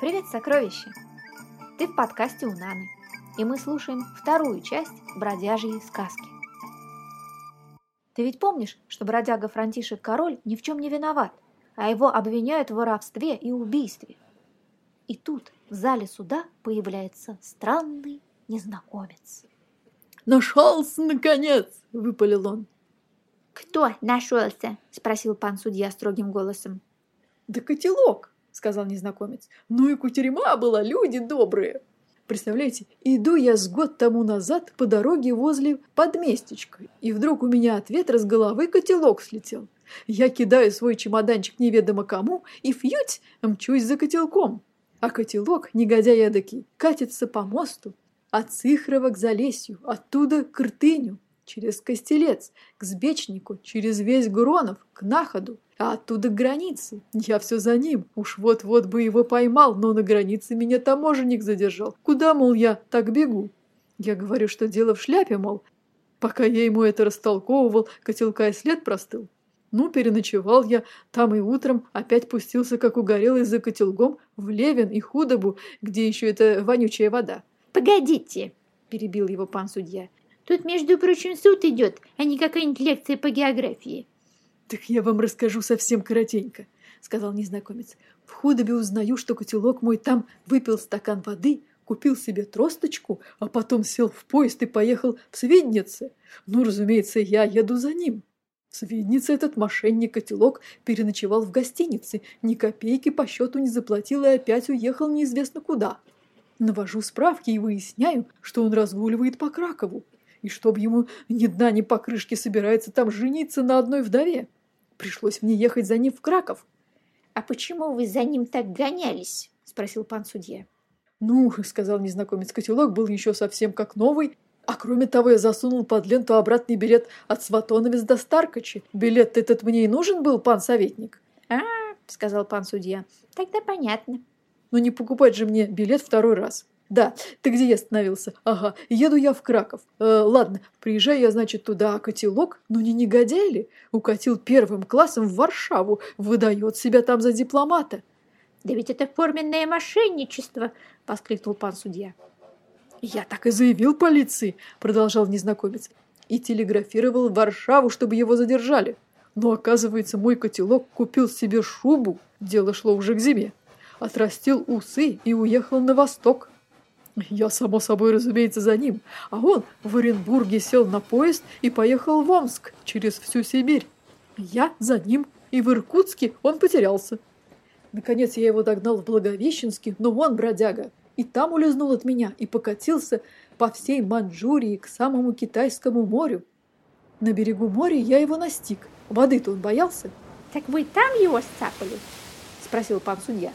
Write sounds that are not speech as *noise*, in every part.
Привет, сокровище! Ты в подкасте у Наны, и мы слушаем вторую часть бродяжьей сказки. Ты ведь помнишь, что бродяга Франтишек Король ни в чем не виноват, а его обвиняют в воровстве и убийстве. И тут в зале суда появляется странный незнакомец. «Нашелся, наконец!» – выпалил он. «Кто нашелся?» – спросил пан судья строгим голосом. «Да котелок!» – сказал незнакомец. «Ну и кутерьма была, люди добрые!» Представляете, иду я с год тому назад по дороге возле подместечка, и вдруг у меня от ветра с головы котелок слетел. Я кидаю свой чемоданчик неведомо кому и фьють мчусь за котелком. А котелок, негодяй эдакий, катится по мосту, от Сыхрова к Залесью, оттуда к Ртыню, через Костелец, к Сбечнику, через весь Гронов, к Находу, а оттуда к границе. Я все за ним, уж вот-вот бы его поймал, но на границе меня таможенник задержал. Куда, мол, я так бегу? Я говорю, что дело в шляпе, мол. Пока я ему это растолковывал, котелка и след простыл. Ну, переночевал я там и утром опять пустился, как угорелый за котелком, в Левин и Худобу, где еще эта вонючая вода. «Погодите!» – перебил его пан судья. Тут, между прочим, суд идет, а не какая-нибудь лекция по географии. «Так я вам расскажу совсем коротенько», — сказал незнакомец. «В худобе узнаю, что котелок мой там выпил стакан воды, купил себе тросточку, а потом сел в поезд и поехал в Свиднице. Ну, разумеется, я еду за ним». В Свиднице этот мошенник-котелок переночевал в гостинице, ни копейки по счету не заплатил и опять уехал неизвестно куда. Навожу справки и выясняю, что он разгуливает по Кракову и чтоб ему ни дна, ни покрышки собирается там жениться на одной вдове. Пришлось мне ехать за ним в Краков. — А почему вы за ним так гонялись? — спросил пан судья. — Ну, — сказал незнакомец, — котелок был еще совсем как новый, а кроме того, я засунул под ленту обратный билет от Сватоновец до Старкачи. Билет этот мне и нужен был, пан советник. — А, — сказал пан судья, — тогда понятно. — Но не покупать же мне билет второй раз. Да, ты где я остановился? Ага, еду я в Краков. Э, ладно, приезжаю я, значит, туда, а котелок, ну не негодяй ли? Укатил первым классом в Варшаву, выдает себя там за дипломата. Да ведь это форменное мошенничество, воскликнул пан судья. Я так и заявил полиции, продолжал незнакомец, и телеграфировал в Варшаву, чтобы его задержали. Но, оказывается, мой котелок купил себе шубу, дело шло уже к зиме, отрастил усы и уехал на восток. Я, само собой, разумеется, за ним, а он в Оренбурге сел на поезд и поехал в Омск через всю Сибирь. Я за ним, и в Иркутске он потерялся. Наконец я его догнал в Благовещенске, но он бродяга, и там улизнул от меня и покатился по всей Манчжурии к самому Китайскому морю. На берегу моря я его настиг. Воды-то он боялся. «Так вы там его сцапали?» – спросил пан судья.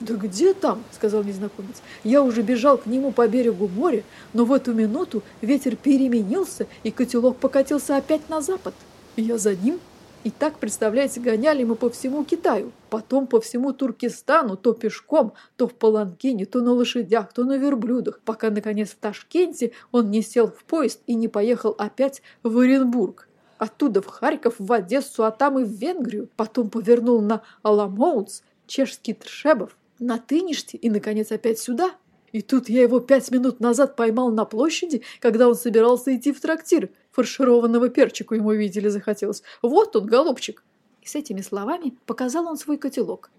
«Да где там?» – сказал незнакомец. «Я уже бежал к нему по берегу моря, но в эту минуту ветер переменился, и котелок покатился опять на запад. Я за ним. И так, представляете, гоняли мы по всему Китаю, потом по всему Туркестану, то пешком, то в паланкине, то на лошадях, то на верблюдах, пока, наконец, в Ташкенте он не сел в поезд и не поехал опять в Оренбург. Оттуда в Харьков, в Одессу, а там и в Венгрию. Потом повернул на Аламоутс, чешский Тршебов, на Тыниште и, наконец, опять сюда. И тут я его пять минут назад поймал на площади, когда он собирался идти в трактир. Фаршированного перчику ему, видели, захотелось. Вот он, голубчик. И с этими словами показал он свой котелок.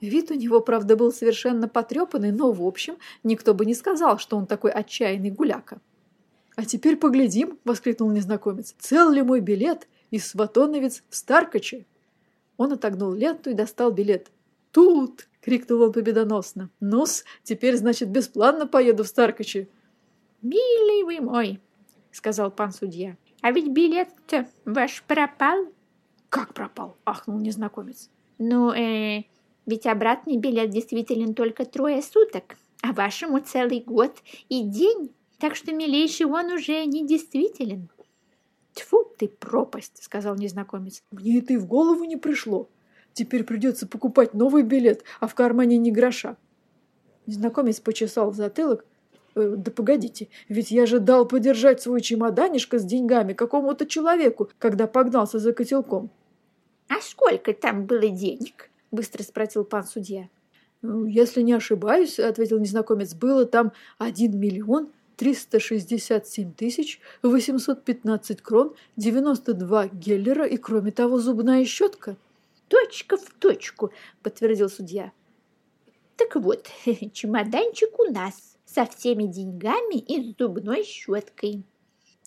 Вид у него, правда, был совершенно потрепанный, но, в общем, никто бы не сказал, что он такой отчаянный гуляка. «А теперь поглядим», — воскликнул незнакомец. «Цел ли мой билет из Сватоновец в Старкаче?» Он отогнул ленту и достал билет. «Тут!» — крикнул он победоносно. «Ну-с, теперь, значит, бесплатно поеду в Старкачи». «Милый вы мой!» — сказал пан судья. «А ведь билет-то ваш пропал?» «Как пропал?» — ахнул незнакомец. «Ну, э, ведь обратный билет действителен только трое суток, а вашему целый год и день, так что, милейший, он уже не действителен». «Тьфу ты, пропасть!» — сказал незнакомец. «Мне это и в голову не пришло. Теперь придется покупать новый билет, а в кармане ни гроша. Незнакомец почесал в затылок. «Э, «Да погодите, ведь я же дал подержать свой чемоданишко с деньгами какому-то человеку, когда погнался за котелком». «А сколько там было денег?» – быстро спросил пан судья. «Ну, «Если не ошибаюсь, — ответил незнакомец, — было там один миллион 367 тысяч 815 крон, 92 геллера и, кроме того, зубная щетка». «Точка в точку!» — подтвердил судья. «Так вот, *laughs* чемоданчик у нас со всеми деньгами и зубной щеткой.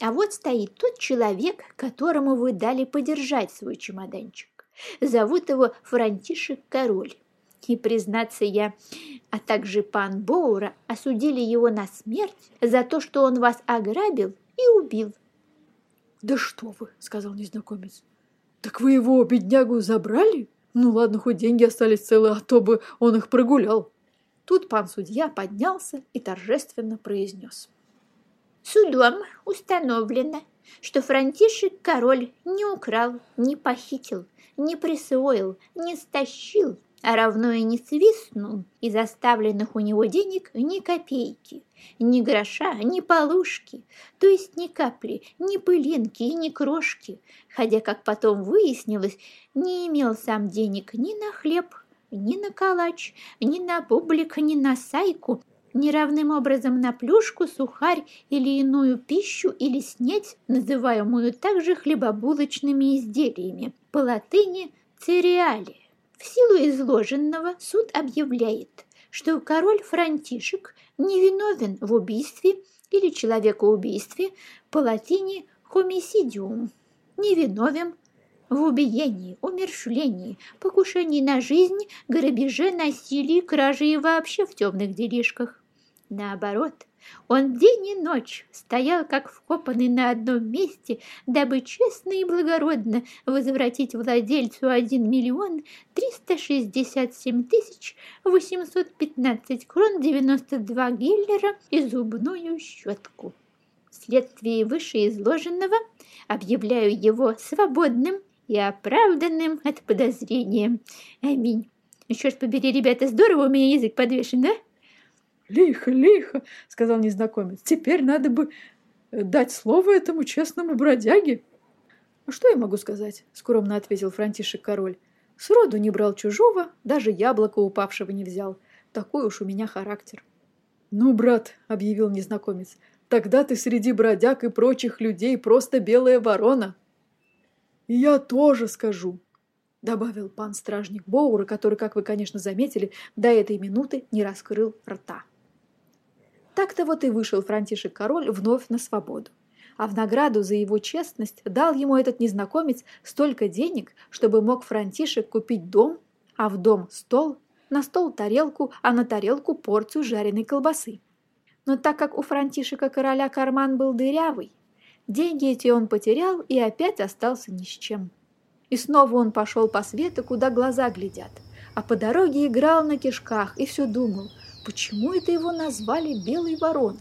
А вот стоит тот человек, которому вы дали подержать свой чемоданчик. Зовут его Франтишек Король. И, признаться я, а также пан Боура осудили его на смерть за то, что он вас ограбил и убил. «Да что вы!» — сказал незнакомец. «Так вы его, беднягу, забрали? Ну ладно, хоть деньги остались целы, а то бы он их прогулял». Тут пан судья поднялся и торжественно произнес. Судом установлено, что Франтишек король не украл, не похитил, не присвоил, не стащил, а равно и не свистнул из оставленных у него денег ни копейки, ни гроша, ни полушки, то есть ни капли, ни пылинки и ни крошки, хотя, как потом выяснилось, не имел сам денег ни на хлеб, ни на калач, ни на бублик, ни на сайку, ни равным образом на плюшку, сухарь или иную пищу или снеть, называемую также хлебобулочными изделиями, по латыни «цереали». В силу изложенного суд объявляет, что король Франтишек невиновен в убийстве или человекоубийстве по латыни «homicidium», невиновен в убиении, умершлении, покушении на жизнь, грабеже, насилии, краже и вообще в темных делишках. Наоборот, он день и ночь стоял как вкопанный на одном месте, дабы честно и благородно возвратить владельцу 1 миллион 367 тысяч 815 крон 92 геллера и зубную щетку. Вследствие вышеизложенного объявляю его свободным и оправданным от подозрения. Аминь. Еще ж побери, ребята, здорово у меня язык подвешен, да? «Лихо, лихо!» — сказал незнакомец. «Теперь надо бы э, дать слово этому честному бродяге». «А что я могу сказать?» — скромно ответил Франтишек король. «Сроду не брал чужого, даже яблоко упавшего не взял. Такой уж у меня характер». «Ну, брат», — объявил незнакомец, — «тогда ты среди бродяг и прочих людей просто белая ворона». «И я тоже скажу», — добавил пан-стражник Боура, который, как вы, конечно, заметили, до этой минуты не раскрыл рта. Так-то вот и вышел Франтишек Король вновь на свободу. А в награду за его честность дал ему этот незнакомец столько денег, чтобы мог Франтишек купить дом, а в дом стол, на стол тарелку, а на тарелку порцию жареной колбасы. Но так как у Франтишека короля карман был дырявый, деньги эти он потерял и опять остался ни с чем. И снова он пошел по свету, куда глаза глядят, а по дороге играл на кишках и все думал – Почему это его назвали белой вороной?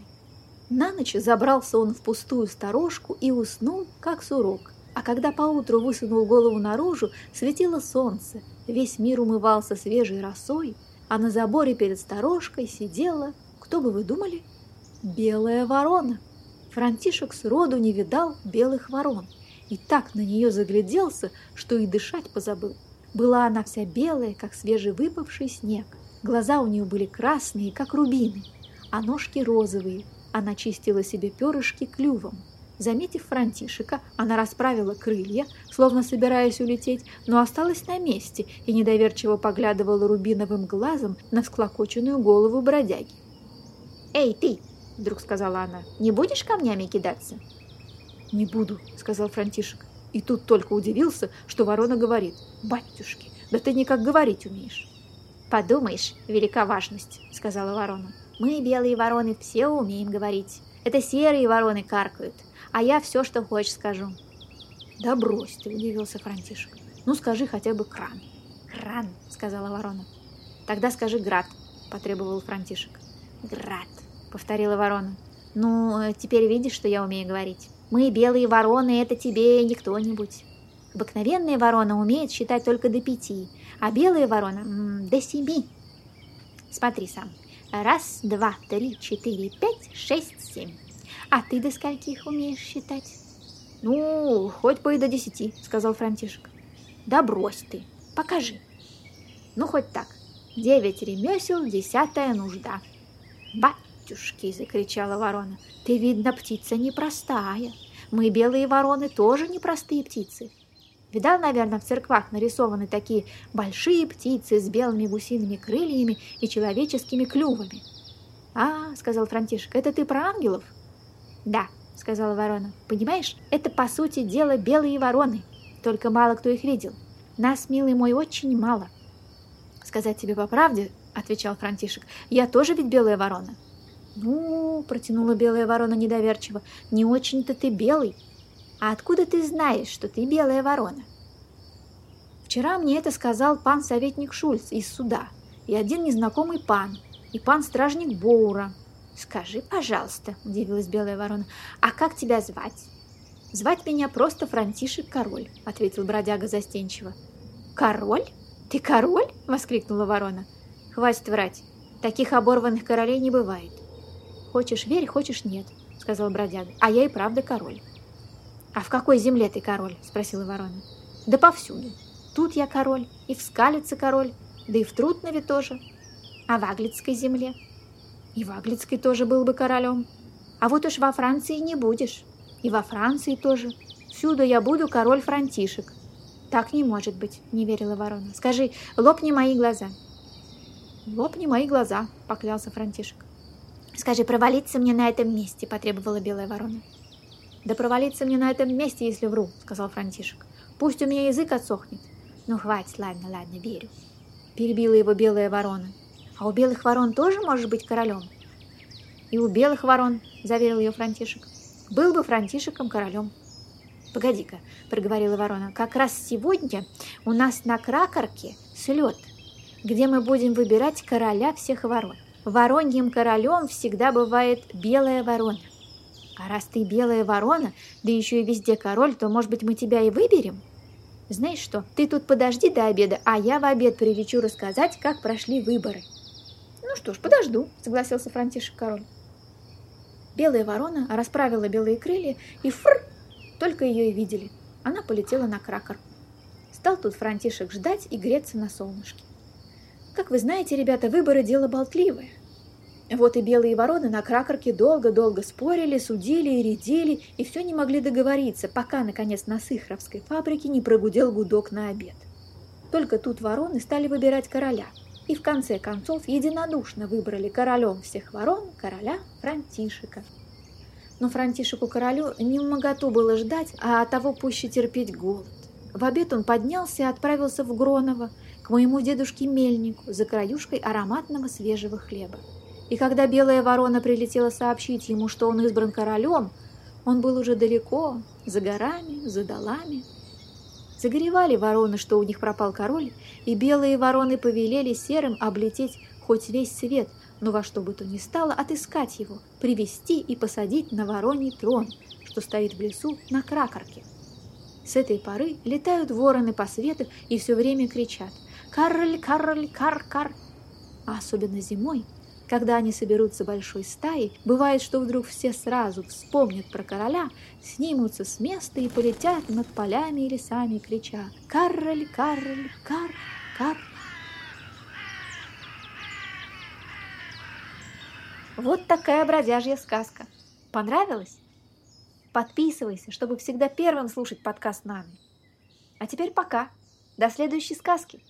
На ночь забрался он в пустую сторожку и уснул, как сурок. А когда поутру высунул голову наружу, светило солнце, весь мир умывался свежей росой, а на заборе перед сторожкой сидела, кто бы вы думали, белая ворона. Франтишек сроду не видал белых ворон и так на нее загляделся, что и дышать позабыл. Была она вся белая, как свежевыпавший снег. Глаза у нее были красные, как рубины, а ножки розовые. Она чистила себе перышки клювом. Заметив Франтишека, она расправила крылья, словно собираясь улететь, но осталась на месте и недоверчиво поглядывала рубиновым глазом на всклокоченную голову бродяги. «Эй, ты!» – вдруг сказала она. «Не будешь камнями кидаться?» «Не буду», – сказал Франтишек. И тут только удивился, что ворона говорит. «Батюшки, да ты никак говорить умеешь». «Подумаешь, велика важность», — сказала ворона. «Мы, белые вороны, все умеем говорить. Это серые вороны каркают, а я все, что хочешь, скажу». «Да брось ты», — удивился Франтишек. «Ну, скажи хотя бы кран». «Кран», — сказала ворона. «Тогда скажи град», — потребовал Франтишек. «Град», — повторила ворона. «Ну, теперь видишь, что я умею говорить. Мы, белые вороны, это тебе не кто-нибудь. Обыкновенная ворона умеет считать только до пяти, а белая ворона м, до семи. Смотри сам. Раз, два, три, четыре, пять, шесть, семь. А ты до скольких умеешь считать? Ну, хоть бы и до десяти, сказал Франтишек. Да брось ты, покажи. Ну, хоть так. Девять ремесел, десятая нужда. «Батюшки!» – закричала ворона. «Ты, видно, птица непростая. Мы, белые вороны, тоже непростые птицы. Видал, наверное, в церквах нарисованы такие большие птицы с белыми гусиными крыльями и человеческими клювами. «А, — сказал Франтишек, — это ты про ангелов?» «Да, — сказала ворона. «Понимаешь, это, по сути дела, белые вороны. Только мало кто их видел. Нас, милый мой, очень мало». «Сказать тебе по правде, — отвечал Франтишек, — я тоже ведь белая ворона». «Ну, — протянула белая ворона недоверчиво, — не очень-то ты белый. А откуда ты знаешь, что ты белая ворона? Вчера мне это сказал пан советник Шульц из суда, и один незнакомый пан, и пан-стражник Боура. Скажи, пожалуйста, удивилась белая ворона, а как тебя звать? Звать меня просто Франтишек Король, ответил бродяга застенчиво. Король? Ты король? воскликнула ворона. Хватит врать, таких оборванных королей не бывает. Хочешь верь, хочешь нет, сказал бродяга, а я и правда король. «А в какой земле ты король?» – спросила ворона. «Да повсюду. Тут я король, и в Скалице король, да и в Трутнове тоже. А в Аглицкой земле? И в Аглицкой тоже был бы королем. А вот уж во Франции не будешь. И во Франции тоже. Всюду я буду король Франтишек». «Так не может быть», – не верила ворона. «Скажи, лопни мои глаза». «Лопни мои глаза», – поклялся Франтишек. «Скажи, провалиться мне на этом месте», – потребовала белая ворона. «Да провалиться мне на этом месте, если вру», — сказал Франтишек. «Пусть у меня язык отсохнет». «Ну, хватит, ладно, ладно, верю». Перебила его белая ворона. «А у белых ворон тоже можешь быть королем?» «И у белых ворон», — заверил ее Франтишек. «Был бы Франтишеком королем». «Погоди-ка», — проговорила ворона, — «как раз сегодня у нас на Кракорке слет, где мы будем выбирать короля всех ворон. Вороньим королем всегда бывает белая ворона. А раз ты белая ворона, да еще и везде король, то, может быть, мы тебя и выберем? Знаешь что, ты тут подожди до обеда, а я в обед прилечу рассказать, как прошли выборы. Ну что ж, подожду, согласился Франтишек король. Белая ворона расправила белые крылья и фр, только ее и видели. Она полетела на кракер. Стал тут Франтишек ждать и греться на солнышке. Как вы знаете, ребята, выборы – дело болтливое. Вот и белые вороны на кракорке долго-долго спорили, судили и редили, и все не могли договориться, пока, наконец, на Сыхровской фабрике не прогудел гудок на обед. Только тут вороны стали выбирать короля, и в конце концов единодушно выбрали королем всех ворон короля Франтишека. Но Франтишеку королю не моготу было ждать, а того пуще терпеть голод. В обед он поднялся и отправился в Гроново, к моему дедушке Мельнику, за краюшкой ароматного свежего хлеба. И когда белая ворона прилетела сообщить ему, что он избран королем, он был уже далеко, за горами, за долами. Загоревали вороны, что у них пропал король, и белые вороны повелели серым облететь хоть весь свет, но во что бы то ни стало отыскать его, привести и посадить на вороний трон, что стоит в лесу на кракорке. С этой поры летают вороны по свету и все время кричат «Карль, Карль, Кар-Кар!» А особенно зимой когда они соберутся большой стаей, бывает, что вдруг все сразу вспомнят про короля, снимутся с места и полетят над полями и лесами, крича «Карль, Карль, Кар, Кар!» Вот такая бродяжья сказка. Понравилась? Подписывайся, чтобы всегда первым слушать подкаст Наны. А теперь пока. До следующей сказки.